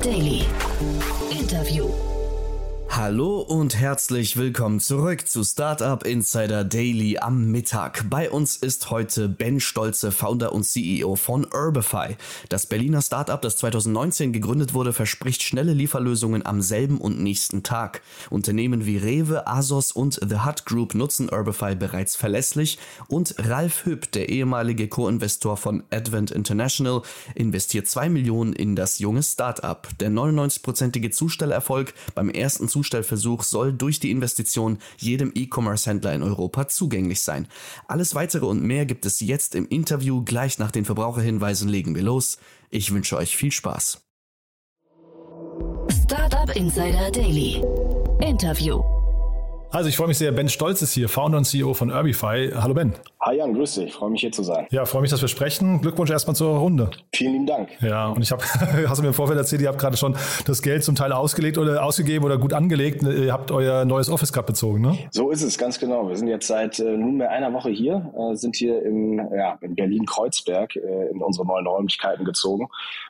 Daily. Hallo und herzlich willkommen zurück zu Startup Insider Daily am Mittag. Bei uns ist heute Ben Stolze, Founder und CEO von Urbify. Das Berliner Startup, das 2019 gegründet wurde, verspricht schnelle Lieferlösungen am selben und nächsten Tag. Unternehmen wie Rewe, Asos und The Hut Group nutzen Urbify bereits verlässlich und Ralf Hüpp, der ehemalige Co-Investor von Advent International, investiert 2 Millionen in das junge Startup. Der 99-prozentige Zustellerfolg beim ersten Zustellerfolg Zustellversuch soll durch die Investition jedem E-Commerce-Händler in Europa zugänglich sein. Alles weitere und mehr gibt es jetzt im Interview. Gleich nach den Verbraucherhinweisen legen wir los. Ich wünsche euch viel Spaß. Startup Insider Daily. Interview. Also ich freue mich sehr, Ben Stolz ist hier, Founder und CEO von Urbify. Hallo Ben. Hi Jan, grüß dich, freue mich hier zu sein. Ja, freue mich, dass wir sprechen. Glückwunsch erstmal zur Runde. Vielen lieben Dank. Ja, und ich habe, hast du mir im Vorfeld erzählt, ihr habt gerade schon das Geld zum Teil ausgelegt oder ausgegeben oder gut angelegt. Ihr habt euer neues Office gerade bezogen, ne? So ist es, ganz genau. Wir sind jetzt seit äh, nunmehr einer Woche hier, äh, sind hier im, ja, in Berlin-Kreuzberg äh, in unsere neuen Räumlichkeiten gezogen.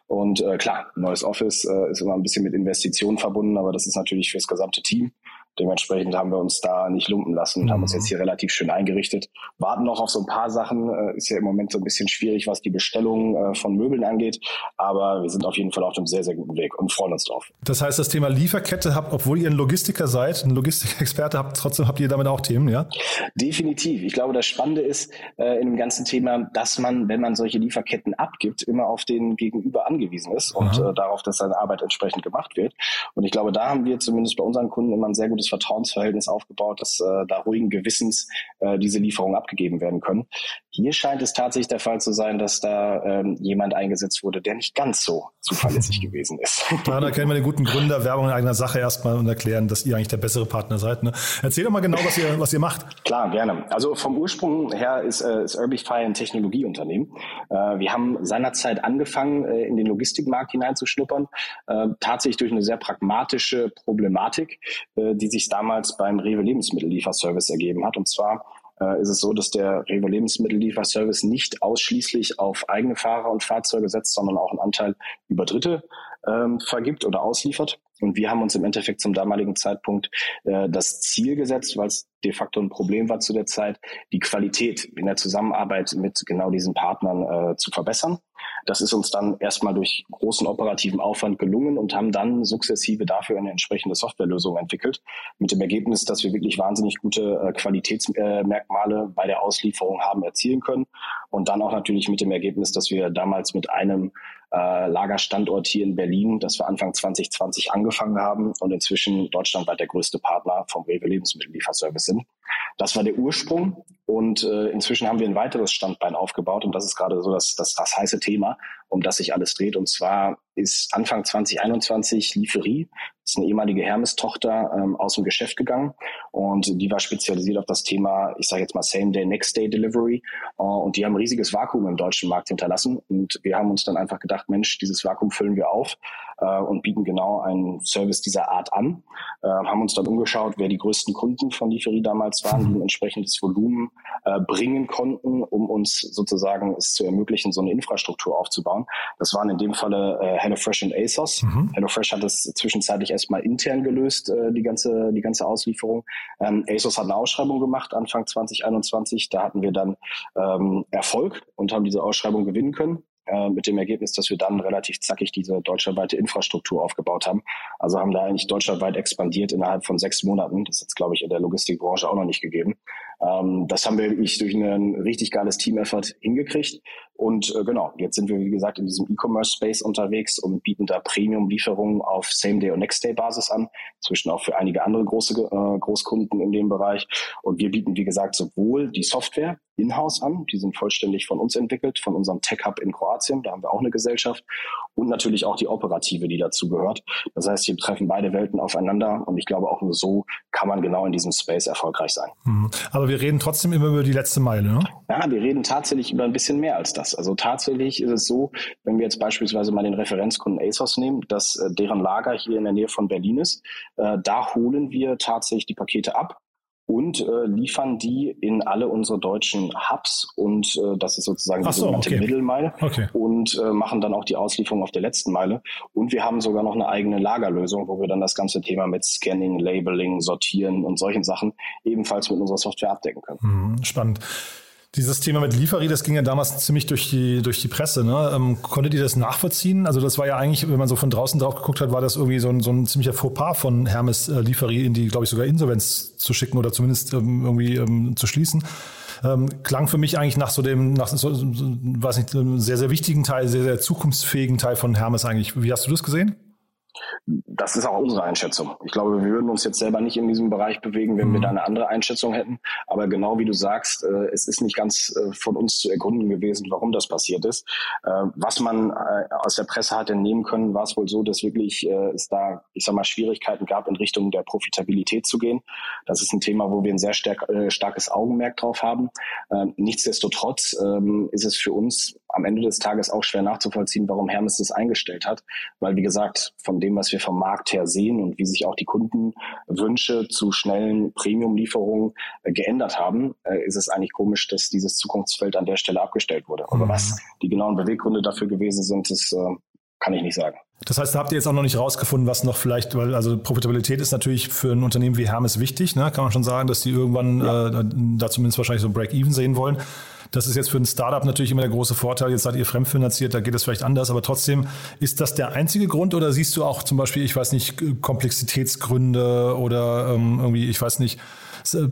Und äh, klar, neues Office äh, ist immer ein bisschen mit Investitionen verbunden, aber das ist natürlich fürs gesamte Team. Dementsprechend haben wir uns da nicht lumpen lassen und mhm. haben uns mhm. jetzt hier relativ schön eingerichtet. Warten noch auf so ein paar Sachen. Äh, ist ja im Moment so ein bisschen schwierig, was die Bestellung äh, von Möbeln angeht. Aber wir sind auf jeden Fall auf einem sehr, sehr guten Weg und freuen uns drauf. Das heißt, das Thema Lieferkette habt, obwohl ihr ein Logistiker seid, ein Logistikexperte habt, trotzdem habt ihr damit auch Themen, ja? Definitiv. Ich glaube, das Spannende ist äh, in dem ganzen Thema, dass man, wenn man solche Lieferketten abgibt, immer auf den Gegenüber angewiesen ist und äh, darauf, dass seine Arbeit entsprechend gemacht wird. Und ich glaube, da haben wir zumindest bei unseren Kunden immer ein sehr gutes Vertrauensverhältnis aufgebaut, dass äh, da ruhigen Gewissens äh, diese Lieferungen abgegeben werden können. Hier scheint es tatsächlich der Fall zu sein, dass da ähm, jemand eingesetzt wurde, der nicht ganz so zuverlässig gewesen ist. Daran erkennen wir den guten Gründer, Werbung in eigener Sache erstmal und erklären, dass ihr eigentlich der bessere Partner seid. Ne? Erzähl doch mal genau, was ihr, was ihr macht. Klar, gerne. Also vom Ursprung her ist, äh, ist Urbify ein Technologieunternehmen. Äh, wir haben seinerzeit angefangen, äh, in den Logistikmarkt hineinzuschnuppern, äh, tatsächlich durch eine sehr pragmatische Problematik, äh, die sich damals beim Rewe Lebensmittellieferservice ergeben hat. Und zwar ist es so, dass der Rewe Lebensmittellieferservice nicht ausschließlich auf eigene Fahrer und Fahrzeuge setzt, sondern auch einen Anteil über Dritte ähm, vergibt oder ausliefert. Und wir haben uns im Endeffekt zum damaligen Zeitpunkt äh, das Ziel gesetzt, weil es de facto ein Problem war zu der Zeit, die Qualität in der Zusammenarbeit mit genau diesen Partnern äh, zu verbessern. Das ist uns dann erstmal durch großen operativen Aufwand gelungen und haben dann sukzessive dafür eine entsprechende Softwarelösung entwickelt, mit dem Ergebnis, dass wir wirklich wahnsinnig gute äh, Qualitätsmerkmale bei der Auslieferung haben erzielen können und dann auch natürlich mit dem Ergebnis, dass wir damals mit einem äh, Lagerstandort hier in Berlin, das wir Anfang 2020 angefangen haben und inzwischen deutschlandweit der größte Partner vom Rewe Lebensmittellieferservice sind. Das war der Ursprung und äh, inzwischen haben wir ein weiteres Standbein aufgebaut und das ist gerade so das, das, das heiße Thema, um das sich alles dreht. Und zwar ist Anfang 2021 Lieferie, das ist eine ehemalige Hermes-Tochter, ähm, aus dem Geschäft gegangen. Und die war spezialisiert auf das Thema, ich sage jetzt mal Same-Day, Next-Day-Delivery äh, und die haben ein riesiges Vakuum im deutschen Markt hinterlassen. Und wir haben uns dann einfach gedacht, Mensch, dieses Vakuum füllen wir auf äh, und bieten genau einen Service dieser Art an, äh, haben uns dann umgeschaut, wer die größten Kunden von Lieferie damals waren, die ein entsprechendes Volumen äh, bringen konnten, um uns sozusagen es zu ermöglichen, so eine Infrastruktur aufzubauen. Das waren in dem Falle äh, HelloFresh und ASOS. Mhm. HelloFresh hat es zwischenzeitlich erstmal intern gelöst, äh, die ganze die ganze Auslieferung. Ähm, ASOS hat eine Ausschreibung gemacht Anfang 2021. Da hatten wir dann ähm, Erfolg und haben diese Ausschreibung gewinnen können. Äh, mit dem Ergebnis, dass wir dann relativ zackig diese deutschlandweite Infrastruktur aufgebaut haben. Also haben da eigentlich deutschlandweit expandiert innerhalb von sechs Monaten. Das ist jetzt, glaube ich, in der Logistikbranche auch noch nicht gegeben. Ähm, das haben wir wirklich durch ein richtig geiles Team-Effort hingekriegt. Und äh, genau, jetzt sind wir, wie gesagt, in diesem E-Commerce-Space unterwegs und bieten da Premium-Lieferungen auf Same-Day- und Next-Day-Basis an, zwischen auch für einige andere große äh, Großkunden in dem Bereich. Und wir bieten, wie gesagt, sowohl die Software, in-house an. Die sind vollständig von uns entwickelt, von unserem Tech Hub in Kroatien. Da haben wir auch eine Gesellschaft und natürlich auch die operative, die dazu gehört. Das heißt, hier treffen beide Welten aufeinander und ich glaube auch nur so kann man genau in diesem Space erfolgreich sein. Mhm. Aber wir reden trotzdem immer über die letzte Meile, ne? Ja, wir reden tatsächlich über ein bisschen mehr als das. Also tatsächlich ist es so, wenn wir jetzt beispielsweise mal den Referenzkunden ASOS nehmen, dass äh, deren Lager hier in der Nähe von Berlin ist, äh, da holen wir tatsächlich die Pakete ab und äh, liefern die in alle unsere deutschen Hubs und äh, das ist sozusagen die so, sogenannte okay. Mittelmeile Okay. und äh, machen dann auch die Auslieferung auf der letzten Meile. Und wir haben sogar noch eine eigene Lagerlösung, wo wir dann das ganze Thema mit Scanning, Labeling, Sortieren und solchen Sachen ebenfalls mit unserer Software abdecken können. Mhm, spannend. Dieses Thema mit Lieferie, das ging ja damals ziemlich durch die, durch die Presse. Ne? Ähm, konntet ihr das nachvollziehen? Also das war ja eigentlich, wenn man so von draußen drauf geguckt hat, war das irgendwie so ein, so ein ziemlicher Fauxpas von Hermes äh, Lieferie in die, glaube ich, sogar Insolvenz zu schicken oder zumindest ähm, irgendwie ähm, zu schließen. Ähm, klang für mich eigentlich nach so dem, nach so, weiß nicht, sehr, sehr wichtigen Teil, sehr, sehr zukunftsfähigen Teil von Hermes eigentlich. Wie hast du das gesehen? Das ist auch unsere Einschätzung. Ich glaube, wir würden uns jetzt selber nicht in diesem Bereich bewegen, wenn mhm. wir da eine andere Einschätzung hätten. Aber genau wie du sagst, äh, es ist nicht ganz äh, von uns zu ergründen gewesen, warum das passiert ist. Äh, was man äh, aus der Presse hat entnehmen können, war es wohl so, dass wirklich äh, es da, ich sag mal, Schwierigkeiten gab, in Richtung der Profitabilität zu gehen. Das ist ein Thema, wo wir ein sehr stark, äh, starkes Augenmerk drauf haben. Ähm, nichtsdestotrotz ähm, ist es für uns am Ende des Tages auch schwer nachzuvollziehen, warum Hermes das eingestellt hat. Weil, wie gesagt, von dem, was wir vom Markt her sehen und wie sich auch die Kundenwünsche zu schnellen Premium-Lieferungen äh, geändert haben, äh, ist es eigentlich komisch, dass dieses Zukunftsfeld an der Stelle abgestellt wurde. Aber Mhm. was die genauen Beweggründe dafür gewesen sind, das äh, kann ich nicht sagen. Das heißt, da habt ihr jetzt auch noch nicht rausgefunden, was noch vielleicht, weil also Profitabilität ist natürlich für ein Unternehmen wie Hermes wichtig, ne? kann man schon sagen, dass die irgendwann äh, da zumindest wahrscheinlich so ein Break-Even sehen wollen. Das ist jetzt für ein Startup natürlich immer der große Vorteil. Jetzt seid ihr fremdfinanziert, da geht es vielleicht anders, aber trotzdem ist das der einzige Grund oder siehst du auch zum Beispiel, ich weiß nicht, Komplexitätsgründe oder ähm, irgendwie, ich weiß nicht, äh,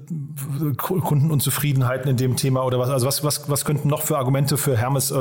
Kundenunzufriedenheiten in dem Thema oder was? Also was, was, was könnten noch für Argumente für Hermes, äh,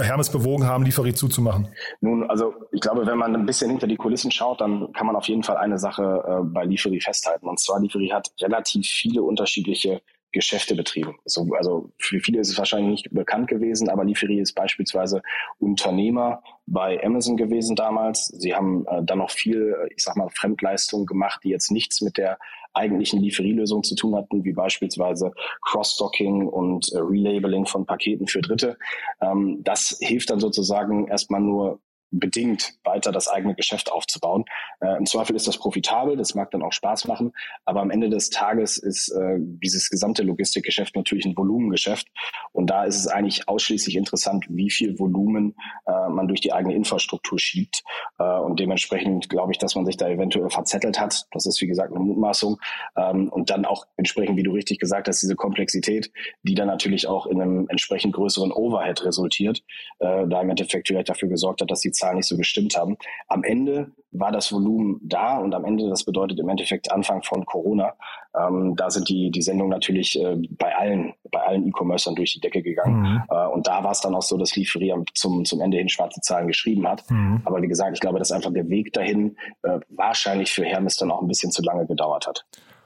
Hermes bewogen haben, Lieferie zuzumachen? Nun, also ich glaube, wenn man ein bisschen hinter die Kulissen schaut, dann kann man auf jeden Fall eine Sache äh, bei Lieferie festhalten. Und zwar, Lieferie hat relativ viele unterschiedliche Geschäfte betrieben. So, also für viele ist es wahrscheinlich nicht bekannt gewesen, aber Lieferie ist beispielsweise Unternehmer bei Amazon gewesen damals. Sie haben äh, dann noch viel, ich sag mal, Fremdleistungen gemacht, die jetzt nichts mit der eigentlichen Lieferielösung zu tun hatten, wie beispielsweise Cross-Stocking und äh, Relabeling von Paketen für Dritte. Ähm, das hilft dann sozusagen erstmal nur bedingt weiter das eigene Geschäft aufzubauen. Äh, Im Zweifel ist das profitabel, das mag dann auch Spaß machen, aber am Ende des Tages ist äh, dieses gesamte Logistikgeschäft natürlich ein Volumengeschäft und da ist es eigentlich ausschließlich interessant, wie viel Volumen äh, man durch die eigene Infrastruktur schiebt äh, und dementsprechend glaube ich, dass man sich da eventuell verzettelt hat. Das ist wie gesagt eine Mutmaßung ähm, und dann auch entsprechend, wie du richtig gesagt hast, diese Komplexität, die dann natürlich auch in einem entsprechend größeren Overhead resultiert, äh, da im Endeffekt vielleicht dafür gesorgt hat, dass die Zahlen nicht so gestimmt haben. Am Ende war das Volumen da und am Ende, das bedeutet im Endeffekt Anfang von Corona, ähm, da sind die, die Sendungen natürlich äh, bei allen, bei allen E-Commercern durch die Decke gegangen. Mhm. Äh, und da war es dann auch so, dass Lieferie zum, zum Ende hin schwarze Zahlen geschrieben hat. Mhm. Aber wie gesagt, ich glaube, dass einfach der Weg dahin äh, wahrscheinlich für Hermes dann auch ein bisschen zu lange gedauert hat.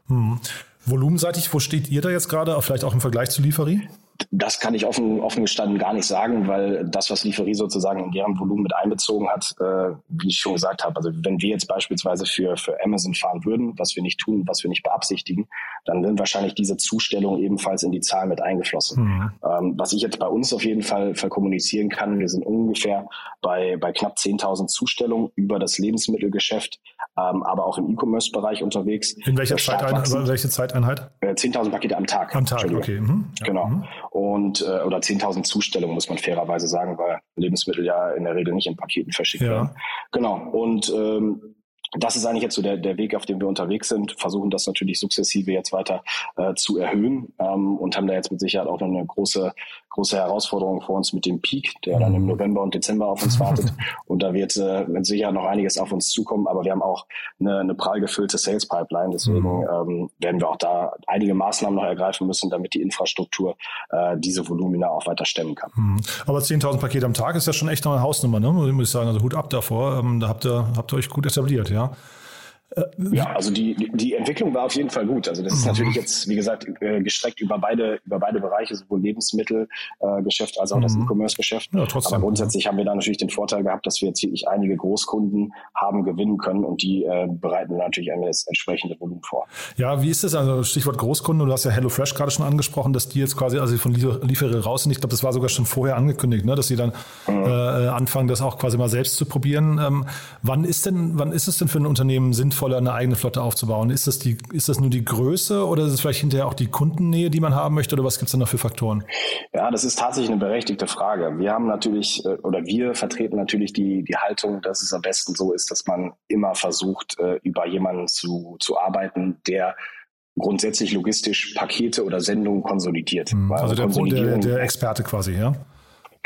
Mhm. Volumenseitig, wo steht ihr da jetzt gerade, vielleicht auch im Vergleich zu Lieferie? Das kann ich offen, offen gestanden gar nicht sagen, weil das, was Lieferie sozusagen in deren Volumen mit einbezogen hat, äh, wie ich schon gesagt habe, also wenn wir jetzt beispielsweise für, für Amazon fahren würden, was wir nicht tun, was wir nicht beabsichtigen, dann sind wahrscheinlich diese Zustellungen ebenfalls in die Zahl mit eingeflossen. Mhm. Ähm, was ich jetzt bei uns auf jeden Fall verkommunizieren kann, wir sind ungefähr bei, bei knapp 10.000 Zustellungen über das Lebensmittelgeschäft, ähm, aber auch im E-Commerce-Bereich unterwegs. In welcher Äh, Zeiteinheit? Welche Zeiteinheit? Äh, 10.000 Pakete am Tag. Am Tag, okay. Mhm. Ja. Genau. Mhm. Und äh, oder 10.000 Zustellungen muss man fairerweise sagen, weil Lebensmittel ja in der Regel nicht in Paketen verschickt Ja. werden. Genau. Und ähm, das ist eigentlich jetzt so der, der Weg, auf dem wir unterwegs sind, versuchen das natürlich sukzessive jetzt weiter äh, zu erhöhen ähm, und haben da jetzt mit Sicherheit auch noch eine große, große Herausforderung vor uns mit dem Peak, der dann im November und Dezember auf uns wartet. Und da wird äh, Sicherheit noch einiges auf uns zukommen, aber wir haben auch eine, eine prall gefüllte Sales Pipeline. Deswegen ähm, werden wir auch da einige Maßnahmen noch ergreifen müssen, damit die Infrastruktur äh, diese Volumina auch weiter stemmen kann. Mhm. Aber 10.000 Pakete am Tag ist ja schon echt noch eine Hausnummer, ne? muss ich sagen. Also Hut ab davor. Ähm, da habt ihr, habt ihr euch gut etabliert, ja. Ja, also die, die- Entwicklung war auf jeden Fall gut. Also das ist natürlich jetzt, wie gesagt, äh, gestreckt über beide, über beide Bereiche, sowohl Lebensmittelgeschäft äh, als auch das E-Commerce-Geschäft. Ja. Aber grundsätzlich haben wir da natürlich den Vorteil gehabt, dass wir jetzt wirklich einige Großkunden haben gewinnen können und die äh, bereiten natürlich einmal das entsprechende Volumen vor. Ja, wie ist das? Also Stichwort Großkunde, du hast ja HelloFresh gerade schon angesprochen, dass die jetzt quasi also von Liefer- Lieferie raus sind. Ich glaube, das war sogar schon vorher angekündigt, ne? dass sie dann äh, anfangen, das auch quasi mal selbst zu probieren. Ähm, wann ist denn, wann ist es denn für ein Unternehmen sinnvoll, sinnvoller, eine eigene Flotte aufzubauen? Ist das, die, ist das nur die Größe oder ist es vielleicht hinterher auch die Kundennähe, die man haben möchte oder was gibt es da noch für Faktoren? Ja, das ist tatsächlich eine berechtigte Frage. Wir haben natürlich äh, oder wir vertreten natürlich die, die Haltung, dass es am besten so ist, dass man immer versucht, äh, über jemanden zu, zu arbeiten, der grundsätzlich logistisch Pakete oder Sendungen konsolidiert. Mhm. Also der, der, der Experte quasi, ja?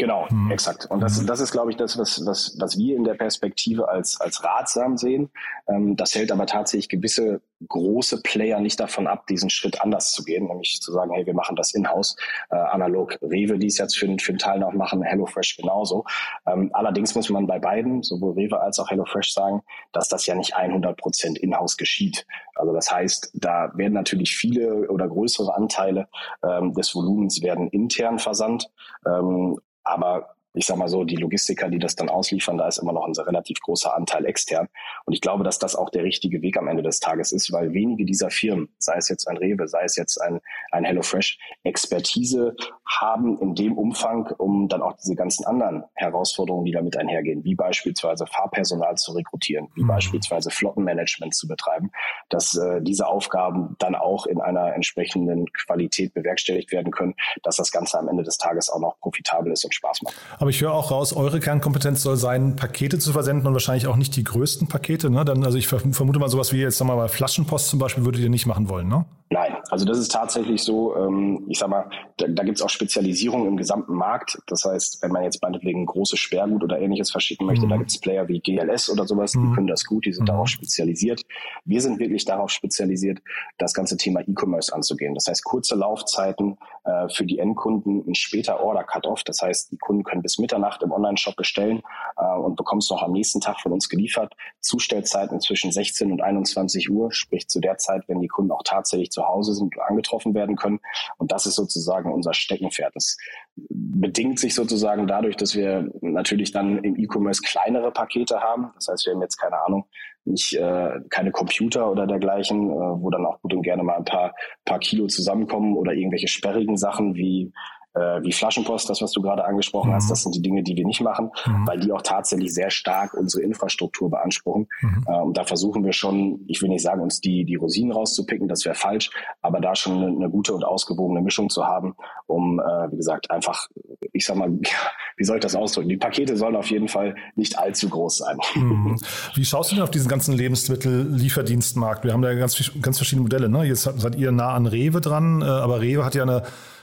Genau, mhm. exakt. Und das, mhm. das ist, glaube ich, das, was, was, was wir in der Perspektive als, als ratsam sehen. Ähm, das hält aber tatsächlich gewisse große Player nicht davon ab, diesen Schritt anders zu gehen, nämlich zu sagen, hey, wir machen das in-house, äh, analog Rewe, die es jetzt für, für einen Teil noch machen, HelloFresh genauso. Ähm, allerdings muss man bei beiden, sowohl Rewe als auch HelloFresh sagen, dass das ja nicht 100 Prozent in-house geschieht. Also das heißt, da werden natürlich viele oder größere Anteile ähm, des Volumens werden intern versandt. Aber ich sag mal so, die Logistiker, die das dann ausliefern, da ist immer noch ein relativ großer Anteil extern. Und ich glaube, dass das auch der richtige Weg am Ende des Tages ist, weil wenige dieser Firmen, sei es jetzt ein Rewe, sei es jetzt ein, ein HelloFresh, Expertise haben in dem Umfang, um dann auch diese ganzen anderen Herausforderungen, die damit einhergehen, wie beispielsweise Fahrpersonal zu rekrutieren, wie mhm. beispielsweise Flottenmanagement zu betreiben, dass äh, diese Aufgaben dann auch in einer entsprechenden Qualität bewerkstelligt werden können, dass das Ganze am Ende des Tages auch noch profitabel ist und Spaß macht. Aber ich höre auch raus, eure Kernkompetenz soll sein, Pakete zu versenden und wahrscheinlich auch nicht die größten Pakete. Ne? Dann, also ich vermute mal sowas wie jetzt sagen wir mal Flaschenpost zum Beispiel würdet ihr nicht machen wollen, ne? Nein, also das ist tatsächlich so, ähm, ich sag mal, da, da gibt es auch Spezialisierung im gesamten Markt. Das heißt, wenn man jetzt meinetwegen große Sperrgut oder ähnliches verschicken möchte, mhm. da gibt es Player wie GLS oder sowas, mhm. die können das gut, die sind mhm. darauf spezialisiert. Wir sind wirklich darauf spezialisiert, das ganze Thema E-Commerce anzugehen. Das heißt, kurze Laufzeiten äh, für die Endkunden, ein später Order-Cut-Off. Das heißt, die Kunden können bis Mitternacht im Online-Shop bestellen äh, und bekommst noch am nächsten Tag von uns geliefert. Zustellzeiten zwischen 16 und 21 Uhr, sprich zu der Zeit, wenn die Kunden auch tatsächlich zu Hause sind und angetroffen werden können. Und das ist sozusagen unser Steckenpferd. Das bedingt sich sozusagen dadurch, dass wir natürlich dann im E-Commerce kleinere Pakete haben. Das heißt, wir haben jetzt keine Ahnung, nicht äh, keine Computer oder dergleichen, äh, wo dann auch gut und gerne mal ein paar paar Kilo zusammenkommen oder irgendwelche sperrigen Sachen wie äh, wie Flaschenpost, das, was du gerade angesprochen mhm. hast, das sind die Dinge, die wir nicht machen, mhm. weil die auch tatsächlich sehr stark unsere Infrastruktur beanspruchen. Mhm. Äh, und da versuchen wir schon, ich will nicht sagen, uns die, die Rosinen rauszupicken, das wäre falsch, aber da schon eine, eine, gute und ausgewogene Mischung zu haben, um, äh, wie gesagt, einfach, ich sag mal, wie soll ich das ausdrücken? Die Pakete sollen auf jeden Fall nicht allzu groß sein. Mhm. Wie schaust du denn auf diesen ganzen Lebensmittel-Lieferdienstmarkt? Wir haben da ganz, ganz verschiedene Modelle. Ne? Jetzt seid ihr nah an Rewe dran, äh, aber Rewe hat ja eine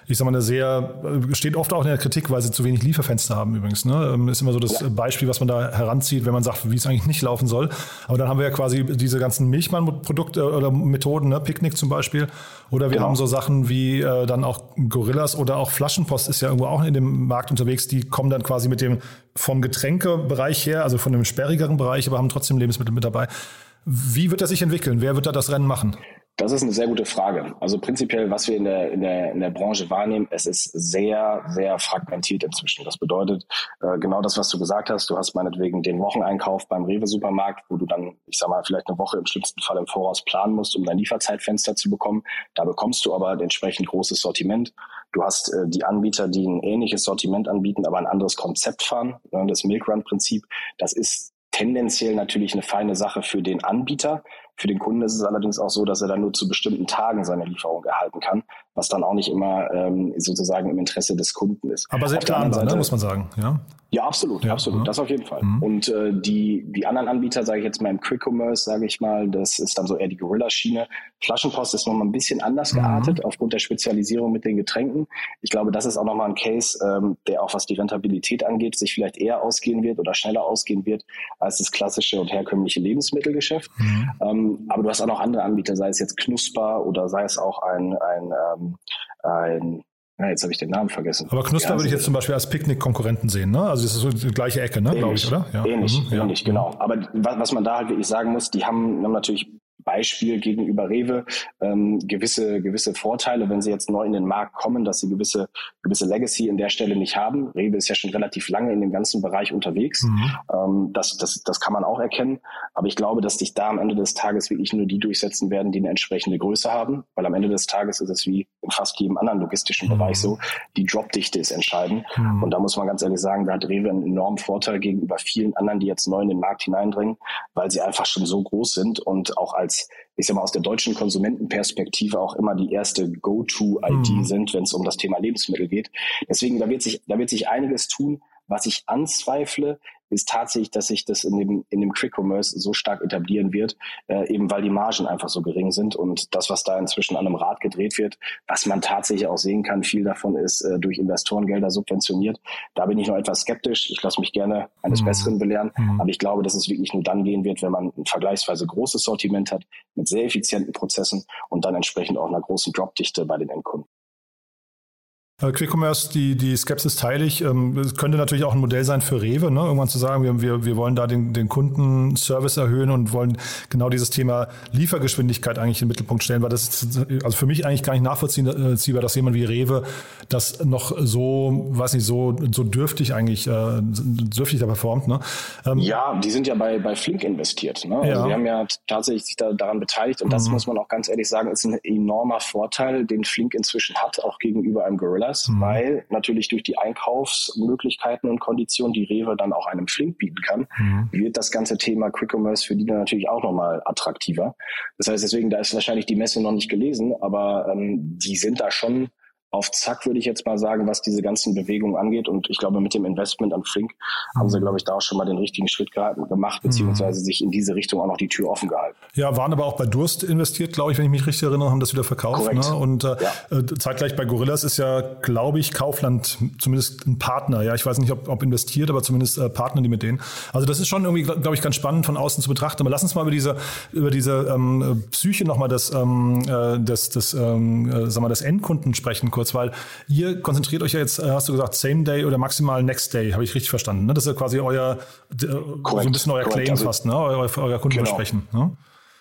ich sag mal, eine sehr, steht oft auch in der Kritik, weil sie zu wenig Lieferfenster haben übrigens. Ne? Ähm, ist immer so das ja. Beispiel, was man da heranzieht, wenn man sagt, wie es eigentlich nicht laufen soll. Aber dann haben wir ja quasi diese ganzen Milchmann-Produkte oder Methoden, ne? Picknick zum Beispiel. Oder wir genau. haben so Sachen wie äh, dann auch Gorillas oder auch Flaschenpost ist ja irgendwo auch in dem Markt unterwegs. Die kommen dann quasi mit dem vom Getränkebereich her, also von dem sperrigeren Bereich, aber haben trotzdem Lebensmittel mit dabei. Wie wird er sich entwickeln? Wer wird da das Rennen machen? Das ist eine sehr gute Frage. Also prinzipiell, was wir in der, in der, in der Branche wahrnehmen, es ist sehr, sehr fragmentiert inzwischen. Das bedeutet, äh, genau das, was du gesagt hast, du hast meinetwegen den Wocheneinkauf beim Rewe-Supermarkt, wo du dann, ich sag mal, vielleicht eine Woche im schlimmsten Fall im Voraus planen musst, um dein Lieferzeitfenster zu bekommen. Da bekommst du aber entsprechend großes Sortiment. Du hast äh, die Anbieter, die ein ähnliches Sortiment anbieten, aber ein anderes Konzept fahren. Ne, das Milk Run-Prinzip, das ist tendenziell natürlich eine feine Sache für den Anbieter. Für den Kunden ist es allerdings auch so, dass er dann nur zu bestimmten Tagen seine Lieferung erhalten kann, was dann auch nicht immer ähm, sozusagen im Interesse des Kunden ist. Aber sehr planbar, ne, muss man sagen. Ja, ja absolut, ja, absolut, ja. das auf jeden Fall. Mhm. Und äh, die, die anderen Anbieter, sage ich jetzt mal im Quick Commerce, sage ich mal, das ist dann so eher die Gorilla-Schiene. Flaschenpost ist nochmal ein bisschen anders mhm. geartet aufgrund der Spezialisierung mit den Getränken. Ich glaube, das ist auch nochmal ein Case, ähm, der auch was die Rentabilität angeht, sich vielleicht eher ausgehen wird oder schneller ausgehen wird als das klassische und herkömmliche Lebensmittelgeschäft. Mhm. Ähm, aber du hast auch noch andere Anbieter, sei es jetzt Knusper oder sei es auch ein, ein, ähm, ein ja, jetzt habe ich den Namen vergessen. Aber Knusper würde ich jetzt zum Beispiel als Picknick-Konkurrenten sehen, ne? Also das ist so die gleiche Ecke, ne, glaube ich, oder? Ja. Ähnlich, mhm, ähnlich, ja. genau. Aber was, was man da halt wirklich sagen muss, die haben, haben natürlich Beispiel gegenüber Rewe ähm, gewisse, gewisse Vorteile, wenn sie jetzt neu in den Markt kommen, dass sie gewisse, gewisse Legacy in der Stelle nicht haben. Rewe ist ja schon relativ lange in dem ganzen Bereich unterwegs. Mhm. Ähm, das, das, das kann man auch erkennen. Aber ich glaube, dass sich da am Ende des Tages wirklich nur die durchsetzen werden, die eine entsprechende Größe haben. Weil am Ende des Tages ist es wie in fast jedem anderen logistischen mhm. Bereich so, die Dropdichte ist entscheidend. Mhm. Und da muss man ganz ehrlich sagen, da hat Rewe einen enormen Vorteil gegenüber vielen anderen, die jetzt neu in den Markt hineindringen, weil sie einfach schon so groß sind und auch als, ich sag mal, aus der deutschen Konsumentenperspektive auch immer die erste Go-To-ID mhm. sind, wenn es um das Thema Lebensmittel geht. Deswegen, da wird sich, da wird sich einiges tun. Was ich anzweifle, ist tatsächlich, dass sich das in dem, in dem Quick Commerce so stark etablieren wird, äh, eben weil die Margen einfach so gering sind und das, was da inzwischen an einem Rad gedreht wird, was man tatsächlich auch sehen kann, viel davon ist äh, durch Investorengelder subventioniert. Da bin ich noch etwas skeptisch. Ich lasse mich gerne eines mhm. Besseren belehren, mhm. aber ich glaube, dass es wirklich nur dann gehen wird, wenn man ein vergleichsweise großes Sortiment hat mit sehr effizienten Prozessen und dann entsprechend auch einer großen Dropdichte bei den Endkunden. Äh, Quick Commerce, die, die Skepsis teile ich. Ähm, es könnte natürlich auch ein Modell sein für Rewe, ne? irgendwann zu sagen, wir, wir, wir wollen da den, den Kundenservice erhöhen und wollen genau dieses Thema Liefergeschwindigkeit eigentlich in den Mittelpunkt stellen, weil das ist also für mich eigentlich gar nicht nachvollziehbar, dass jemand wie Rewe das noch so, weiß nicht, so, so dürftig eigentlich, äh, dürftig da performt. Ne? Ähm, ja, die sind ja bei, bei Flink investiert. Ne? Also ja. wir haben ja tatsächlich sich da, daran beteiligt und das mhm. muss man auch ganz ehrlich sagen, ist ein enormer Vorteil, den Flink inzwischen hat, auch gegenüber einem Gorilla das, mhm. weil natürlich durch die Einkaufsmöglichkeiten und Konditionen, die Rewe dann auch einem Flink bieten kann, mhm. wird das ganze Thema Quick Commerce für die dann natürlich auch nochmal attraktiver. Das heißt, deswegen, da ist wahrscheinlich die Messe noch nicht gelesen, aber ähm, die sind da schon auf Zack, würde ich jetzt mal sagen, was diese ganzen Bewegungen angeht. Und ich glaube, mit dem Investment an Flink mhm. haben sie, glaube ich, da auch schon mal den richtigen Schritt gemacht, beziehungsweise mhm. sich in diese Richtung auch noch die Tür offen gehalten. Ja, waren aber auch bei Durst investiert, glaube ich, wenn ich mich richtig erinnere, haben das wieder verkauft. Ne? Und äh, ja. Äh, zeitgleich bei Gorillas ist ja, glaube ich, Kaufland zumindest ein Partner. Ja, ich weiß nicht, ob, ob investiert, aber zumindest äh, Partner die mit denen. Also das ist schon irgendwie, glaube ich, ganz spannend von außen zu betrachten. Aber lass uns mal über diese, über diese ähm, Psyche nochmal des, ähm, äh, des, des, ähm, äh, sag mal, des Endkunden sprechen kurz, weil ihr konzentriert euch ja jetzt, äh, hast du gesagt, Same Day oder maximal Next Day, habe ich richtig verstanden. Ne? Das ist ja quasi euer, äh, so ein bisschen euer Claim also, fast, ne? euer, euer Kundenversprechen. Genau. Ne?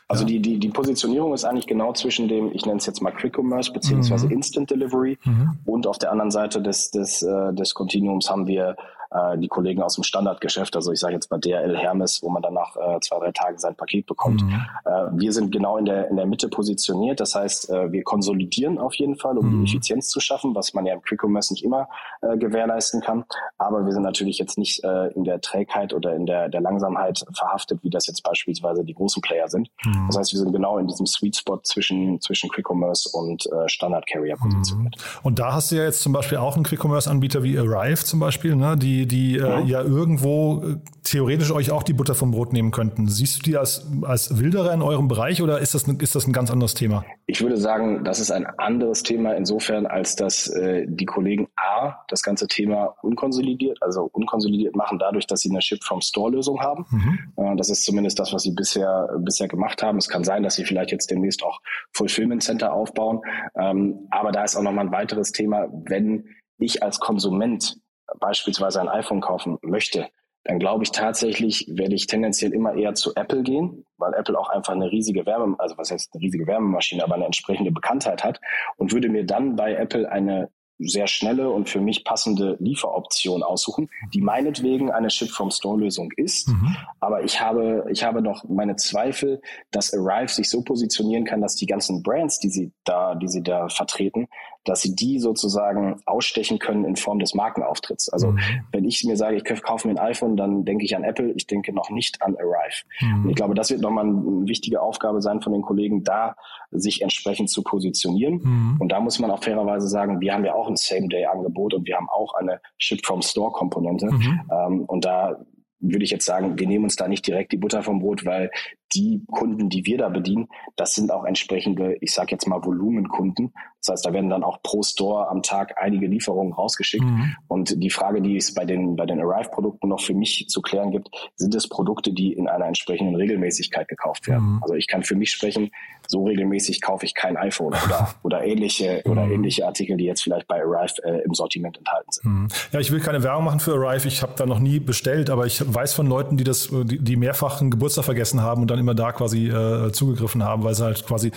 Also ja. die, die, die Positionierung ist eigentlich genau zwischen dem, ich nenne es jetzt mal Quick Commerce beziehungsweise mhm. Instant Delivery mhm. und auf der anderen Seite des, des, äh, des Continuums haben wir äh, die Kollegen aus dem Standardgeschäft, also ich sage jetzt mal DRL Hermes, wo man dann nach äh, zwei, drei Tagen sein Paket bekommt. Mhm. Äh, wir sind genau in der, in der Mitte positioniert. Das heißt, äh, wir konsolidieren auf jeden Fall, um mhm. die Effizienz zu schaffen, was man ja im Quick Commerce nicht immer äh, gewährleisten kann. Aber wir sind natürlich jetzt nicht äh, in der Trägheit oder in der, der Langsamkeit verhaftet, wie das jetzt beispielsweise die großen Player sind. Mhm. Das heißt, wir sind genau in diesem Sweet Spot zwischen, zwischen Quick Commerce und äh, Standard Carrier positioniert. Mhm. Und da hast du ja jetzt zum Beispiel auch einen Quick Commerce Anbieter wie Arrive zum Beispiel, ne? die die, äh, ja irgendwo äh, theoretisch euch auch die Butter vom Brot nehmen könnten. Siehst du die als, als Wilderer in eurem Bereich oder ist das, ist das ein ganz anderes Thema? Ich würde sagen, das ist ein anderes Thema insofern, als dass äh, die Kollegen A, das ganze Thema unkonsolidiert, also unkonsolidiert machen, dadurch, dass sie eine Ship-from-Store-Lösung haben. Mhm. Äh, das ist zumindest das, was sie bisher, bisher gemacht haben. Es kann sein, dass sie vielleicht jetzt demnächst auch Fulfillment Center aufbauen. Ähm, aber da ist auch nochmal ein weiteres Thema, wenn ich als Konsument beispielsweise ein iPhone kaufen möchte, dann glaube ich tatsächlich, werde ich tendenziell immer eher zu Apple gehen, weil Apple auch einfach eine riesige Wärme, also was heißt eine riesige Wärmemaschine, aber eine entsprechende Bekanntheit hat und würde mir dann bei Apple eine sehr schnelle und für mich passende Lieferoption aussuchen, die meinetwegen eine Ship-from-Store-Lösung ist. Mhm. Aber ich habe, ich habe noch meine Zweifel, dass Arrive sich so positionieren kann, dass die ganzen Brands, die sie da, die sie da vertreten, dass sie die sozusagen ausstechen können in Form des Markenauftritts. Also mhm. wenn ich mir sage, ich kaufe mir ein iPhone, dann denke ich an Apple, ich denke noch nicht an Arrive. Mhm. Und ich glaube, das wird nochmal eine wichtige Aufgabe sein von den Kollegen, da sich entsprechend zu positionieren. Mhm. Und da muss man auch fairerweise sagen, wir haben ja auch ein Same-Day-Angebot und wir haben auch eine Ship-from-Store-Komponente. Mhm. Ähm, und da würde ich jetzt sagen, wir nehmen uns da nicht direkt die Butter vom Brot, weil die Kunden, die wir da bedienen, das sind auch entsprechende, ich sage jetzt mal Volumenkunden. Das heißt, da werden dann auch pro Store am Tag einige Lieferungen rausgeschickt. Mhm. Und die Frage, die es bei den, bei den Arrive-Produkten noch für mich zu klären gibt, sind es Produkte, die in einer entsprechenden Regelmäßigkeit gekauft werden. Mhm. Also ich kann für mich sprechen, so regelmäßig kaufe ich kein iPhone oder, oder ähnliche mhm. oder ähnliche Artikel, die jetzt vielleicht bei Arrive äh, im Sortiment enthalten sind. Mhm. Ja, ich will keine Werbung machen für Arrive. Ich habe da noch nie bestellt, aber ich weiß von Leuten, die das, die, die mehrfach einen Geburtstag vergessen haben und dann dann immer da quasi äh, zugegriffen haben, weil sie halt quasi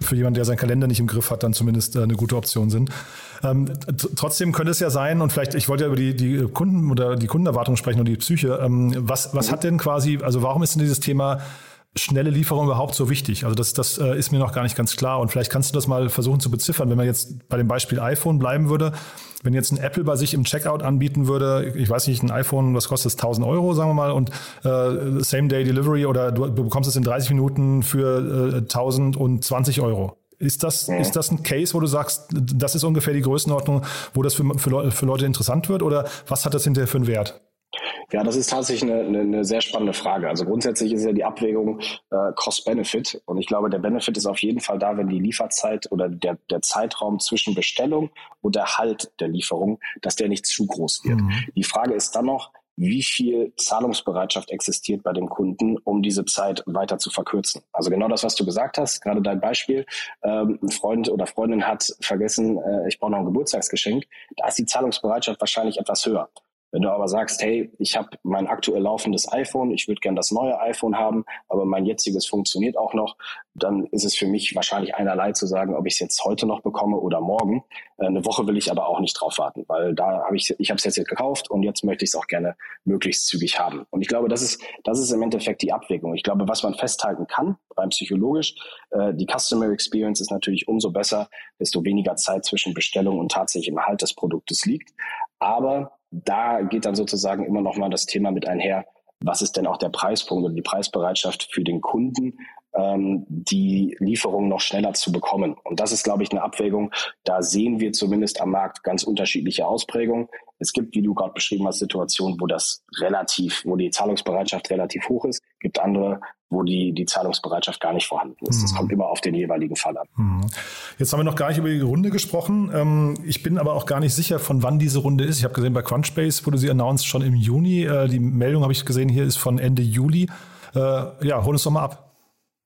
für jemanden, der seinen Kalender nicht im Griff hat, dann zumindest äh, eine gute Option sind. Ähm, trotzdem könnte es ja sein, und vielleicht, ich wollte ja über die, die Kunden oder die Kundenerwartung sprechen und die Psyche. Ähm, was, was hat denn quasi, also warum ist denn dieses Thema schnelle Lieferung überhaupt so wichtig? Also das, das äh, ist mir noch gar nicht ganz klar. Und vielleicht kannst du das mal versuchen zu beziffern, wenn man jetzt bei dem Beispiel iPhone bleiben würde. Wenn jetzt ein Apple bei sich im Checkout anbieten würde, ich weiß nicht, ein iPhone, was kostet es, 1000 Euro, sagen wir mal, und äh, Same-Day-Delivery oder du, du, bekommst es in 30 Minuten für äh, 1020 Euro. Ist das, ja. ist das ein Case, wo du sagst, das ist ungefähr die Größenordnung, wo das für, für, für Leute interessant wird? Oder was hat das hinterher für einen Wert? Ja, das ist tatsächlich eine, eine, eine sehr spannende Frage. Also grundsätzlich ist ja die Abwägung äh, Cost-Benefit. Und ich glaube, der Benefit ist auf jeden Fall da, wenn die Lieferzeit oder der, der Zeitraum zwischen Bestellung und Erhalt der Lieferung, dass der nicht zu groß wird. Mhm. Die Frage ist dann noch, wie viel Zahlungsbereitschaft existiert bei dem Kunden, um diese Zeit weiter zu verkürzen. Also genau das, was du gesagt hast, gerade dein Beispiel, ähm, ein Freund oder Freundin hat vergessen, äh, ich brauche noch ein Geburtstagsgeschenk, da ist die Zahlungsbereitschaft wahrscheinlich etwas höher. Wenn du aber sagst, hey, ich habe mein aktuell laufendes iPhone, ich würde gern das neue iPhone haben, aber mein jetziges funktioniert auch noch, dann ist es für mich wahrscheinlich einerlei zu sagen, ob ich es jetzt heute noch bekomme oder morgen. Äh, eine Woche will ich aber auch nicht drauf warten, weil da habe ich, ich habe es jetzt, jetzt gekauft und jetzt möchte ich es auch gerne möglichst zügig haben. Und ich glaube, das ist, das ist im Endeffekt die Abwägung. Ich glaube, was man festhalten kann, rein psychologisch, äh, die Customer Experience ist natürlich umso besser, desto weniger Zeit zwischen Bestellung und tatsächlichem Erhalt des Produktes liegt. Aber da geht dann sozusagen immer noch mal das Thema mit einher, was ist denn auch der Preispunkt oder die Preisbereitschaft für den Kunden, ähm, die Lieferung noch schneller zu bekommen. Und das ist, glaube ich, eine Abwägung. Da sehen wir zumindest am Markt ganz unterschiedliche Ausprägungen. Es gibt, wie du gerade beschrieben hast, Situationen, wo das relativ, wo die Zahlungsbereitschaft relativ hoch ist. Es gibt andere, wo die, die Zahlungsbereitschaft gar nicht vorhanden ist. Es mhm. kommt immer auf den jeweiligen Fall an. Mhm. Jetzt haben wir noch gar nicht über die Runde gesprochen. Ähm, ich bin aber auch gar nicht sicher, von wann diese Runde ist. Ich habe gesehen, bei Crunchbase wurde sie announced schon im Juni. Äh, die Meldung habe ich gesehen, hier ist von Ende Juli. Äh, ja, hol uns doch mal ab.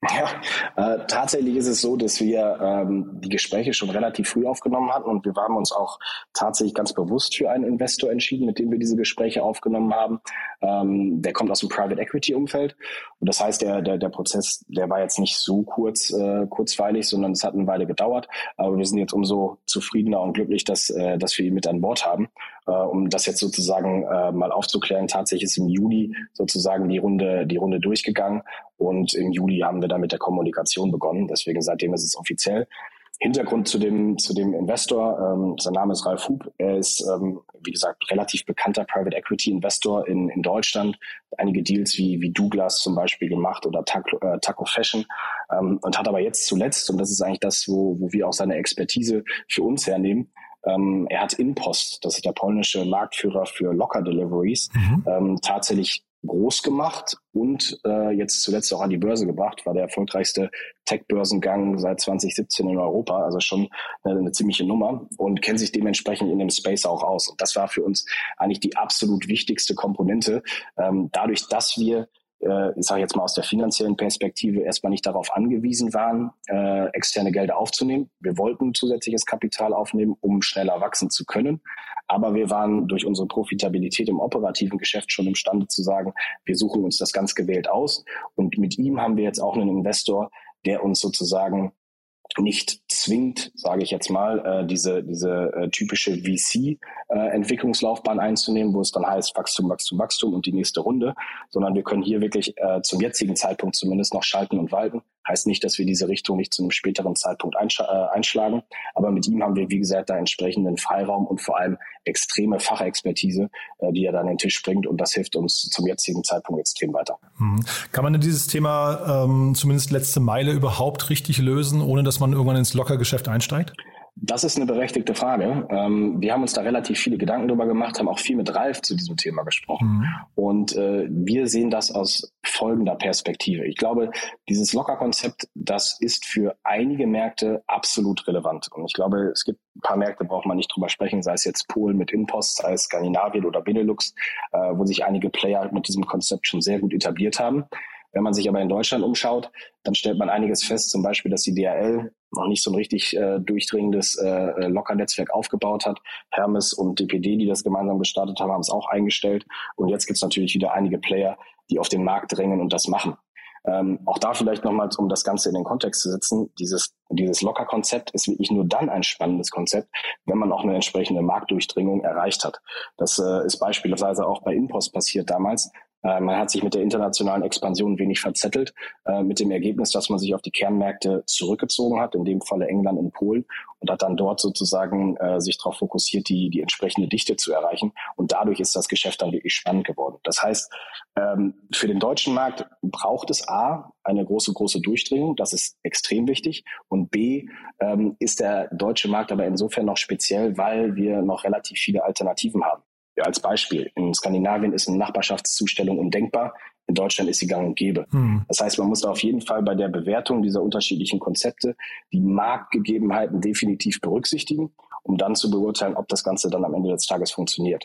Ja, äh, tatsächlich ist es so, dass wir ähm, die Gespräche schon relativ früh aufgenommen hatten und wir haben uns auch tatsächlich ganz bewusst für einen Investor entschieden, mit dem wir diese Gespräche aufgenommen haben. Ähm, der kommt aus dem Private Equity Umfeld und das heißt, der, der, der Prozess, der war jetzt nicht so kurz, äh, kurzweilig, sondern es hat eine Weile gedauert. Aber wir sind jetzt umso zufriedener und glücklich, dass, äh, dass wir ihn mit an Bord haben. Äh, um das jetzt sozusagen äh, mal aufzuklären, tatsächlich ist im Juli sozusagen die Runde, die Runde durchgegangen und im Juli haben wir dann mit der Kommunikation begonnen. Deswegen seitdem ist es offiziell. Hintergrund zu dem, zu dem Investor, ähm, sein Name ist Ralf Hub. Er ist, ähm, wie gesagt, relativ bekannter Private Equity Investor in, in Deutschland. Einige Deals wie, wie Douglas zum Beispiel gemacht oder Taco, äh, Taco Fashion ähm, und hat aber jetzt zuletzt, und das ist eigentlich das, wo, wo wir auch seine Expertise für uns hernehmen, ähm, er hat InPost, das ist der polnische Marktführer für Locker Deliveries, mhm. ähm, tatsächlich groß gemacht und äh, jetzt zuletzt auch an die Börse gebracht, war der erfolgreichste Tech-Börsengang seit 2017 in Europa, also schon eine, eine, ziemliche Nummer und kennt sich dementsprechend in dem Space auch aus. Und das war für uns eigentlich die absolut wichtigste Komponente, ähm, dadurch, dass wir ich sage jetzt mal aus der finanziellen Perspektive, erstmal nicht darauf angewiesen waren, äh, externe Gelder aufzunehmen. Wir wollten zusätzliches Kapital aufnehmen, um schneller wachsen zu können. Aber wir waren durch unsere Profitabilität im operativen Geschäft schon imstande zu sagen, wir suchen uns das ganz gewählt aus. Und mit ihm haben wir jetzt auch einen Investor, der uns sozusagen nicht zwingt, sage ich jetzt mal, äh, diese, diese äh, typische VC-Entwicklungslaufbahn äh, einzunehmen, wo es dann heißt Wachstum, Wachstum, Wachstum und die nächste Runde, sondern wir können hier wirklich äh, zum jetzigen Zeitpunkt zumindest noch schalten und walten. Heißt nicht, dass wir diese Richtung nicht zu einem späteren Zeitpunkt einsch äh, einschlagen, aber mit ihm haben wir, wie gesagt, da entsprechenden Freiraum und vor allem extreme Fachexpertise, äh, die er dann an den Tisch bringt und das hilft uns zum jetzigen Zeitpunkt extrem weiter. Mhm. Kann man denn dieses Thema ähm, zumindest letzte Meile überhaupt richtig lösen, ohne dass man irgendwann ins Lockergeschäft einsteigt? Das ist eine berechtigte Frage. Ähm, wir haben uns da relativ viele Gedanken drüber gemacht, haben auch viel mit Ralf zu diesem Thema gesprochen. Mhm. Und äh, wir sehen das aus folgender Perspektive. Ich glaube, dieses Locker-Konzept, das ist für einige Märkte absolut relevant. Und ich glaube, es gibt ein paar Märkte, braucht man nicht drüber sprechen, sei es jetzt Polen mit Impost, sei es Skandinavien oder Benelux, äh, wo sich einige Player mit diesem Konzept schon sehr gut etabliert haben. Wenn man sich aber in Deutschland umschaut, dann stellt man einiges fest, zum Beispiel, dass die DRL noch nicht so ein richtig äh, durchdringendes äh, Locker-Netzwerk aufgebaut hat. Hermes und DPD, die das gemeinsam gestartet haben, haben es auch eingestellt. Und jetzt gibt es natürlich wieder einige Player, die auf den Markt drängen und das machen. Ähm, auch da vielleicht nochmal, um das Ganze in den Kontext zu setzen, dieses, dieses Locker-Konzept ist wirklich nur dann ein spannendes Konzept, wenn man auch eine entsprechende Marktdurchdringung erreicht hat. Das äh, ist beispielsweise auch bei Impost passiert damals. Äh, man hat sich mit der internationalen Expansion wenig verzettelt, äh, mit dem Ergebnis, dass man sich auf die Kernmärkte zurückgezogen hat, in dem Falle England und Polen, und hat dann dort sozusagen äh, sich darauf fokussiert, die, die entsprechende Dichte zu erreichen. Und dadurch ist das Geschäft dann wirklich spannend geworden. Das heißt, ähm, für den deutschen Markt braucht es A, eine große, große Durchdringung. Das ist extrem wichtig. Und B, ähm, ist der deutsche Markt aber insofern noch speziell, weil wir noch relativ viele Alternativen haben als Beispiel, in Skandinavien ist eine Nachbarschaftszustellung undenkbar. In Deutschland ist sie gang und gäbe. Hm. Das heißt, man muss da auf jeden Fall bei der Bewertung dieser unterschiedlichen Konzepte die Marktgegebenheiten definitiv berücksichtigen, um dann zu beurteilen, ob das Ganze dann am Ende des Tages funktioniert.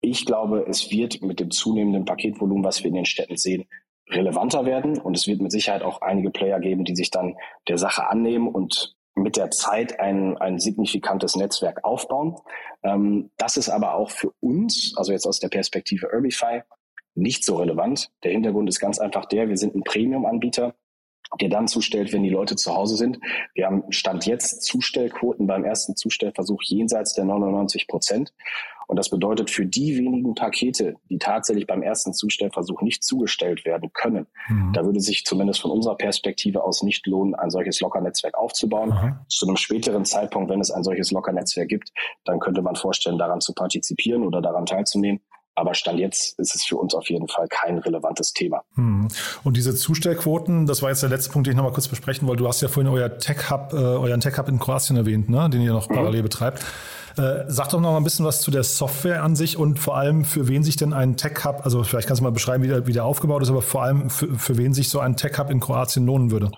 Ich glaube, es wird mit dem zunehmenden Paketvolumen, was wir in den Städten sehen, relevanter werden. Und es wird mit Sicherheit auch einige Player geben, die sich dann der Sache annehmen und mit der Zeit ein, ein signifikantes Netzwerk aufbauen. Ähm, das ist aber auch für uns, also jetzt aus der Perspektive Urbify, nicht so relevant. Der Hintergrund ist ganz einfach der, wir sind ein Premium-Anbieter, der dann zustellt, wenn die Leute zu Hause sind. Wir haben Stand jetzt Zustellquoten beim ersten Zustellversuch jenseits der 99 Prozent. Und das bedeutet für die wenigen Pakete, die tatsächlich beim ersten Zustellversuch nicht zugestellt werden können, mhm. da würde sich zumindest von unserer Perspektive aus nicht lohnen, ein solches Lockernetzwerk aufzubauen. Mhm. Zu einem späteren Zeitpunkt, wenn es ein solches Lockernetzwerk gibt, dann könnte man vorstellen, daran zu partizipieren oder daran teilzunehmen. Aber Stand jetzt ist es für uns auf jeden Fall kein relevantes Thema. Hm. Und diese Zustellquoten, das war jetzt der letzte Punkt, den ich nochmal kurz besprechen wollte. Du hast ja vorhin euer Tech Hub, äh, euren Tech Hub in Kroatien erwähnt, ne? den ihr noch mhm. parallel betreibt. Äh, sag doch noch mal ein bisschen was zu der Software an sich und vor allem für wen sich denn ein Tech Hub, also vielleicht kannst du mal beschreiben, wie der, wie der aufgebaut ist, aber vor allem für, für wen sich so ein Tech Hub in Kroatien lohnen würde.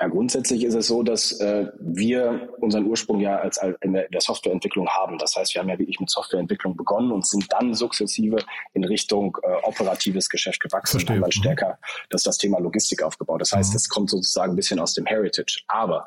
Ja, grundsätzlich ist es so, dass äh, wir unseren Ursprung ja als, als in, der, in der Softwareentwicklung haben. Das heißt, wir haben ja wirklich mit Softwareentwicklung begonnen und sind dann sukzessive in Richtung äh, operatives Geschäft gewachsen Verstehe. und dann mhm. stärker das, das Thema Logistik aufgebaut. Das heißt, mhm. das kommt sozusagen ein bisschen aus dem Heritage. Aber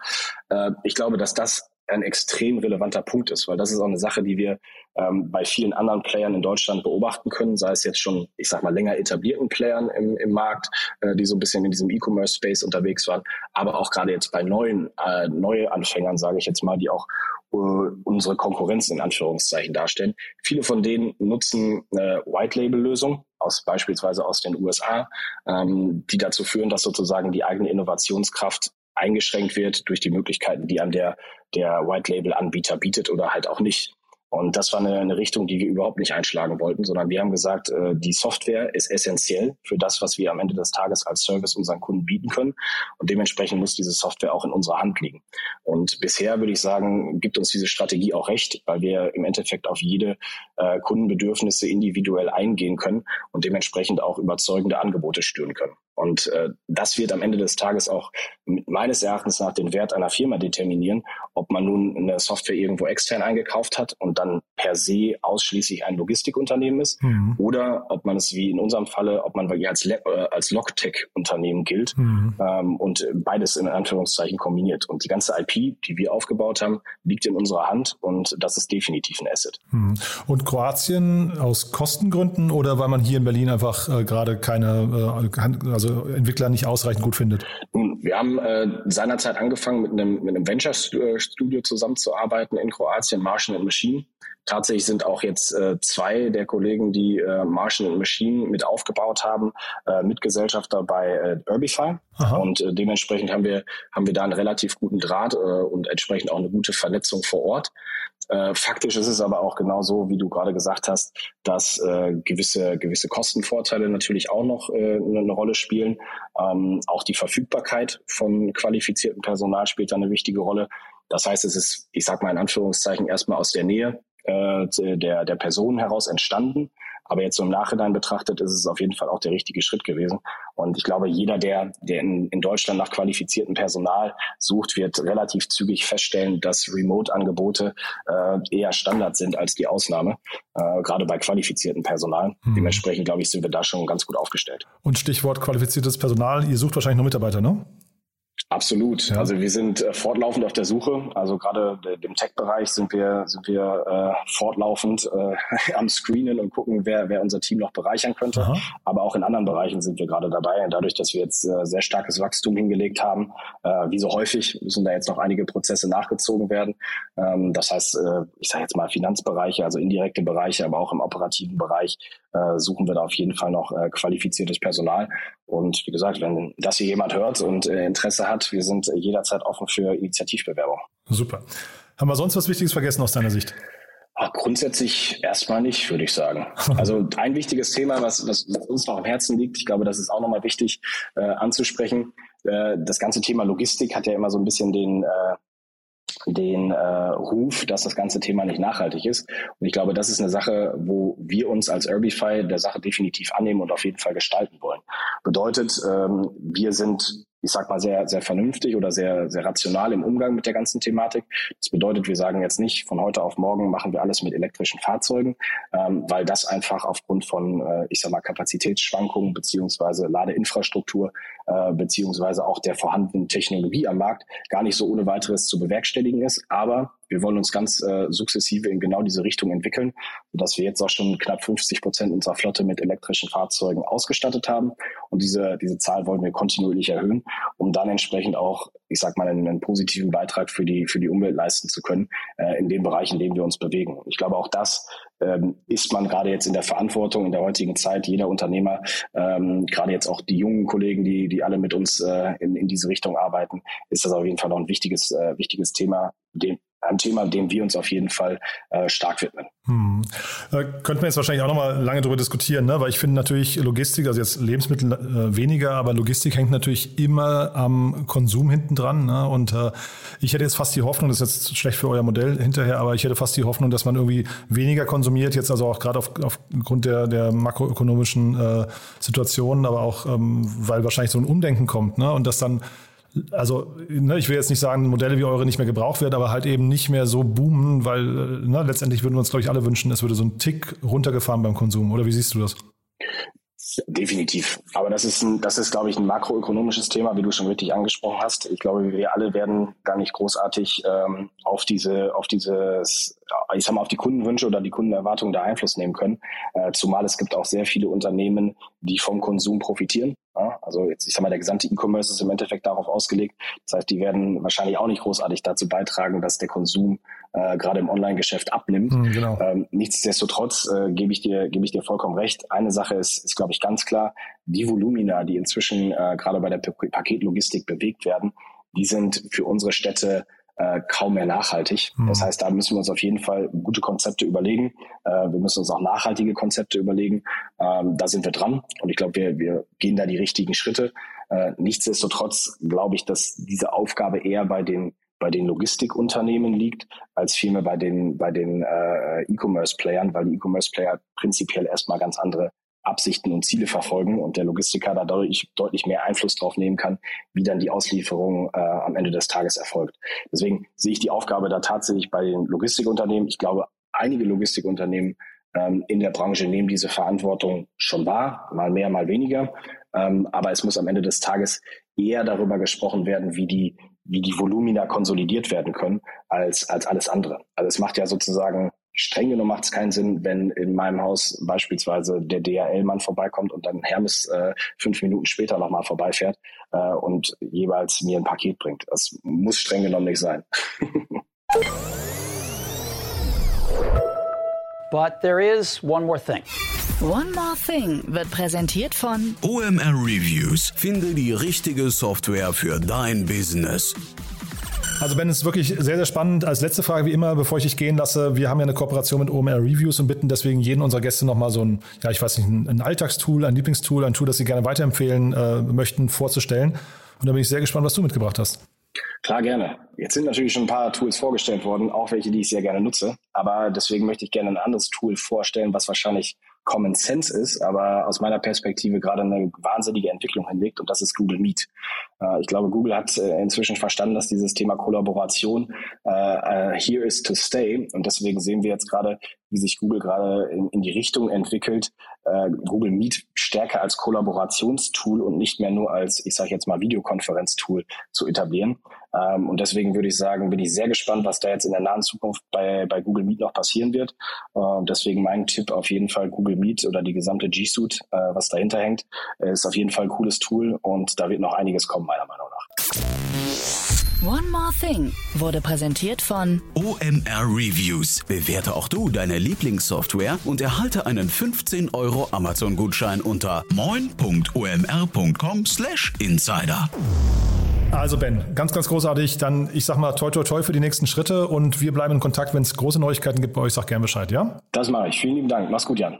äh, ich glaube, dass das ein extrem relevanter Punkt ist, weil das ist auch eine Sache, die wir ähm, bei vielen anderen Playern in Deutschland beobachten können, sei es jetzt schon, ich sag mal, länger etablierten Playern im, im Markt, äh, die so ein bisschen in diesem E-Commerce-Space unterwegs waren, aber auch gerade jetzt bei neuen, äh, neue Anfängern, sage ich jetzt mal, die auch äh, unsere Konkurrenz in Anführungszeichen darstellen. Viele von denen nutzen äh, White-Label-Lösungen, aus beispielsweise aus den USA, ähm, die dazu führen, dass sozusagen die eigene Innovationskraft eingeschränkt wird durch die Möglichkeiten, die an der, der White-Label-Anbieter bietet oder halt auch nicht. Und das war eine, eine, Richtung, die wir überhaupt nicht einschlagen wollten, sondern wir haben gesagt, äh, die Software ist essentiell für das, was wir am Ende des Tages als Service unseren Kunden bieten können. Und dementsprechend muss diese Software auch in unserer Hand liegen. Und bisher würde ich sagen, gibt uns diese Strategie auch recht, weil wir im Endeffekt auf jede äh, Kundenbedürfnisse individuell eingehen können und dementsprechend auch überzeugende Angebote stören können. Und äh, das wird am Ende des Tages auch meines Erachtens nach den Wert einer Firma determinieren, ob man nun eine Software irgendwo extern eingekauft hat und dann per se ausschließlich ein Logistikunternehmen ist, mhm. oder ob man es wie in unserem Falle, ob man als, äh, als Logtech-Unternehmen gilt mhm. ähm, und beides in Anführungszeichen kombiniert. Und die ganze IP, die wir aufgebaut haben, liegt in unserer Hand und das ist definitiv ein Asset. Mhm. Und Kroatien aus Kostengründen oder weil man hier in Berlin einfach äh, gerade keine, äh, also also Entwickler nicht ausreichend gut findet? Nun, wir haben äh, seinerzeit angefangen, mit einem, mit einem Venture-Studio zusammenzuarbeiten in Kroatien, Martian and Machine. Tatsächlich sind auch jetzt äh, zwei der Kollegen, die äh, Martian and Machine mit aufgebaut haben, äh, Mitgesellschafter bei äh, Urbify. Aha. Und äh, dementsprechend haben wir, haben wir da einen relativ guten Draht äh, und entsprechend auch eine gute Vernetzung vor Ort. Äh, faktisch ist es aber auch genau so, wie du gerade gesagt hast, dass äh, gewisse, gewisse Kostenvorteile natürlich auch noch äh, eine Rolle spielen. Ähm, auch die Verfügbarkeit von qualifiziertem Personal spielt da eine wichtige Rolle. Das heißt, es ist, ich sage mal in Anführungszeichen, erstmal aus der Nähe äh, der, der Personen heraus entstanden. Aber jetzt so im Nachhinein betrachtet ist es auf jeden Fall auch der richtige Schritt gewesen. Und ich glaube, jeder, der, der in, in Deutschland nach qualifiziertem Personal sucht, wird relativ zügig feststellen, dass Remote-Angebote äh, eher Standard sind als die Ausnahme, äh, gerade bei qualifiziertem Personal. Hm. Dementsprechend, glaube ich, sind wir da schon ganz gut aufgestellt. Und Stichwort qualifiziertes Personal, ihr sucht wahrscheinlich nur Mitarbeiter, ne? Absolut. Ja. Also wir sind äh, fortlaufend auf der Suche. Also gerade im Tech-Bereich sind wir sind wir äh, fortlaufend äh, am Screenen und gucken, wer wer unser Team noch bereichern könnte. Aha. Aber auch in anderen Bereichen sind wir gerade dabei. Und dadurch, dass wir jetzt äh, sehr starkes Wachstum hingelegt haben, äh, wie so häufig müssen da jetzt noch einige Prozesse nachgezogen werden. Ähm, das heißt, äh, ich sage jetzt mal Finanzbereiche, also indirekte Bereiche, aber auch im operativen Bereich äh, suchen wir da auf jeden Fall noch äh, qualifiziertes Personal. Und wie gesagt, wenn das hier jemand hört und äh, Interesse hat, wir sind äh, jederzeit offen für Initiativbewerbung. Super. Haben wir sonst was Wichtiges vergessen aus deiner Sicht? Ach, grundsätzlich erstmal nicht, würde ich sagen. Also ein wichtiges Thema, was, was uns noch am Herzen liegt, ich glaube, das ist auch nochmal wichtig äh, anzusprechen. Äh, das ganze Thema Logistik hat ja immer so ein bisschen den, äh, den äh, Ruf, dass das ganze Thema nicht nachhaltig ist. Und ich glaube, das ist eine Sache, wo wir uns als Urbify der Sache definitiv annehmen und auf jeden Fall gestalten wollen. Bedeutet, ähm, wir sind ich sag mal, sehr, sehr vernünftig oder sehr, sehr rational im Umgang mit der ganzen Thematik. Das bedeutet, wir sagen jetzt nicht, von heute auf morgen machen wir alles mit elektrischen Fahrzeugen, ähm, weil das einfach aufgrund von, äh, ich sag mal, Kapazitätsschwankungen beziehungsweise Ladeinfrastruktur äh, beziehungsweise auch der vorhandenen Technologie am Markt gar nicht so ohne weiteres zu bewerkstelligen ist. Aber wir wollen uns ganz äh, sukzessive in genau diese Richtung entwickeln, sodass wir jetzt auch schon knapp 50 Prozent unserer Flotte mit elektrischen Fahrzeugen ausgestattet haben. Und diese, diese Zahl wollen wir kontinuierlich erhöhen, um dann entsprechend auch, ich sag mal, einen, einen positiven Beitrag für die, für die Umwelt leisten zu können, äh, in den Bereichen, in denen wir uns bewegen. Ich glaube, auch das ähm, ist man gerade jetzt in der Verantwortung in der heutigen Zeit, jeder Unternehmer, ähm, gerade jetzt auch die jungen Kollegen, die, die alle mit uns äh, in, in diese Richtung arbeiten, ist das auf jeden Fall noch ein wichtiges, äh, wichtiges Thema, dem, ein Thema, dem wir uns auf jeden Fall äh, stark widmen. Hm. Äh, könnten wir jetzt wahrscheinlich auch nochmal lange darüber diskutieren, ne? weil ich finde natürlich Logistik, also jetzt Lebensmittel äh, weniger, aber Logistik hängt natürlich immer am Konsum hinten dran. Ne? Und äh, ich hätte jetzt fast die Hoffnung, das ist jetzt schlecht für euer Modell hinterher, aber ich hätte fast die Hoffnung, dass man irgendwie weniger konsumiert, jetzt also auch gerade auf, aufgrund der, der makroökonomischen äh, Situationen, aber auch ähm, weil wahrscheinlich so ein Umdenken kommt ne? und dass dann also ne, ich will jetzt nicht sagen, Modelle wie eure nicht mehr gebraucht werden, aber halt eben nicht mehr so boomen, weil ne, letztendlich würden wir uns, glaube ich, alle wünschen, es würde so ein Tick runtergefahren beim Konsum. Oder wie siehst du das? Definitiv. Aber das ist, ein, das ist, glaube ich, ein makroökonomisches Thema, wie du schon richtig angesprochen hast. Ich glaube, wir alle werden gar nicht großartig ähm, auf diese, auf dieses, ich sag mal, auf die Kundenwünsche oder die Kundenerwartungen da Einfluss nehmen können. Äh, zumal es gibt auch sehr viele Unternehmen, die vom Konsum profitieren. Ja, also jetzt, ich sag mal, der gesamte E-Commerce ist im Endeffekt darauf ausgelegt. Das heißt, die werden wahrscheinlich auch nicht großartig dazu beitragen, dass der Konsum äh, gerade im Online-Geschäft abnimmt. Mhm, genau. ähm, nichtsdestotrotz äh, gebe ich dir gebe ich dir vollkommen recht. Eine Sache ist, ist glaube ich ganz klar: Die Volumina, die inzwischen äh, gerade bei der Paketlogistik bewegt werden, die sind für unsere Städte äh, kaum mehr nachhaltig. Mhm. Das heißt, da müssen wir uns auf jeden Fall gute Konzepte überlegen. Äh, wir müssen uns auch nachhaltige Konzepte überlegen. Ähm, da sind wir dran und ich glaube, wir, wir gehen da die richtigen Schritte. Äh, nichtsdestotrotz glaube ich, dass diese Aufgabe eher bei den bei den Logistikunternehmen liegt, als vielmehr bei den bei den äh, E-Commerce-Playern, weil die E-Commerce-Player prinzipiell erstmal ganz andere Absichten und Ziele verfolgen und der Logistiker da deutlich, mehr Einfluss drauf nehmen kann, wie dann die Auslieferung äh, am Ende des Tages erfolgt. Deswegen sehe ich die Aufgabe da tatsächlich bei den Logistikunternehmen. Ich glaube, einige Logistikunternehmen ähm, in der Branche nehmen diese Verantwortung schon wahr, mal mehr, mal weniger. Ähm, aber es muss am Ende des Tages eher darüber gesprochen werden, wie die, wie die Volumina konsolidiert werden können, als, als alles andere. Also es macht ja sozusagen streng genommen macht es keinen Sinn, wenn in meinem Haus beispielsweise der DHL-Mann vorbeikommt und dann Hermes äh, fünf Minuten später nochmal vorbeifährt äh, und jeweils mir ein Paket bringt. Das muss streng genommen nicht sein. But there is one more thing. One More Thing wird präsentiert von OMR Reviews. Finde die richtige Software für dein Business. Also Ben, es ist wirklich sehr, sehr spannend. Als letzte Frage, wie immer, bevor ich dich gehen lasse, wir haben ja eine Kooperation mit OMR Reviews und bitten deswegen jeden unserer Gäste nochmal so ein, ja, ich weiß nicht, ein Alltagstool, ein Lieblingstool, ein Tool, das sie gerne weiterempfehlen äh, möchten, vorzustellen. Und da bin ich sehr gespannt, was du mitgebracht hast. Klar, gerne. Jetzt sind natürlich schon ein paar Tools vorgestellt worden, auch welche, die ich sehr gerne nutze. Aber deswegen möchte ich gerne ein anderes Tool vorstellen, was wahrscheinlich Common Sense ist, aber aus meiner Perspektive gerade eine wahnsinnige Entwicklung hinlegt und das ist Google Meet. Äh, ich glaube, Google hat äh, inzwischen verstanden, dass dieses Thema Kollaboration äh, here is to stay und deswegen sehen wir jetzt gerade, wie sich Google gerade in, in die Richtung entwickelt, äh, Google Meet stärker als Kollaborationstool und nicht mehr nur als, ich sage jetzt mal, Videokonferenztool zu etablieren. Ähm, und deswegen würde ich sagen, bin ich sehr gespannt, was da jetzt in der nahen Zukunft bei, bei Google Meet noch passieren wird. Äh, deswegen mein Tipp auf jeden Fall Google Meet oder die gesamte G Suite, äh, was dahinter hängt, äh, ist auf jeden Fall ein cooles Tool und da wird noch einiges kommen, meiner Meinung nach. One More Thing wurde präsentiert von OMR Reviews. Bewerte auch du deine Lieblingssoftware und erhalte einen 15 Euro Amazon-Gutschein unter moin.omr.com/insider. Also Ben, ganz, ganz großartig. Dann, ich sag mal, toi, toi, toi für die nächsten Schritte und wir bleiben in Kontakt. Wenn es große Neuigkeiten gibt bei euch, sag gerne Bescheid, ja? Das mache ich. Vielen lieben Dank. Mach's gut, Jan.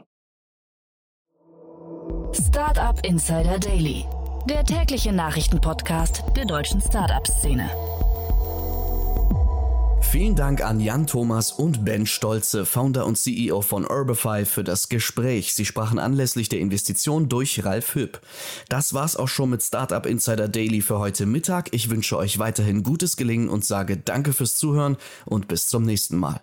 Startup Insider Daily, der tägliche Nachrichtenpodcast der deutschen Startup-Szene. Vielen Dank an Jan Thomas und Ben Stolze, Founder und CEO von Urbify, für das Gespräch. Sie sprachen anlässlich der Investition durch Ralf Hüpp. Das war's auch schon mit Startup Insider Daily für heute Mittag. Ich wünsche euch weiterhin gutes Gelingen und sage Danke fürs Zuhören und bis zum nächsten Mal.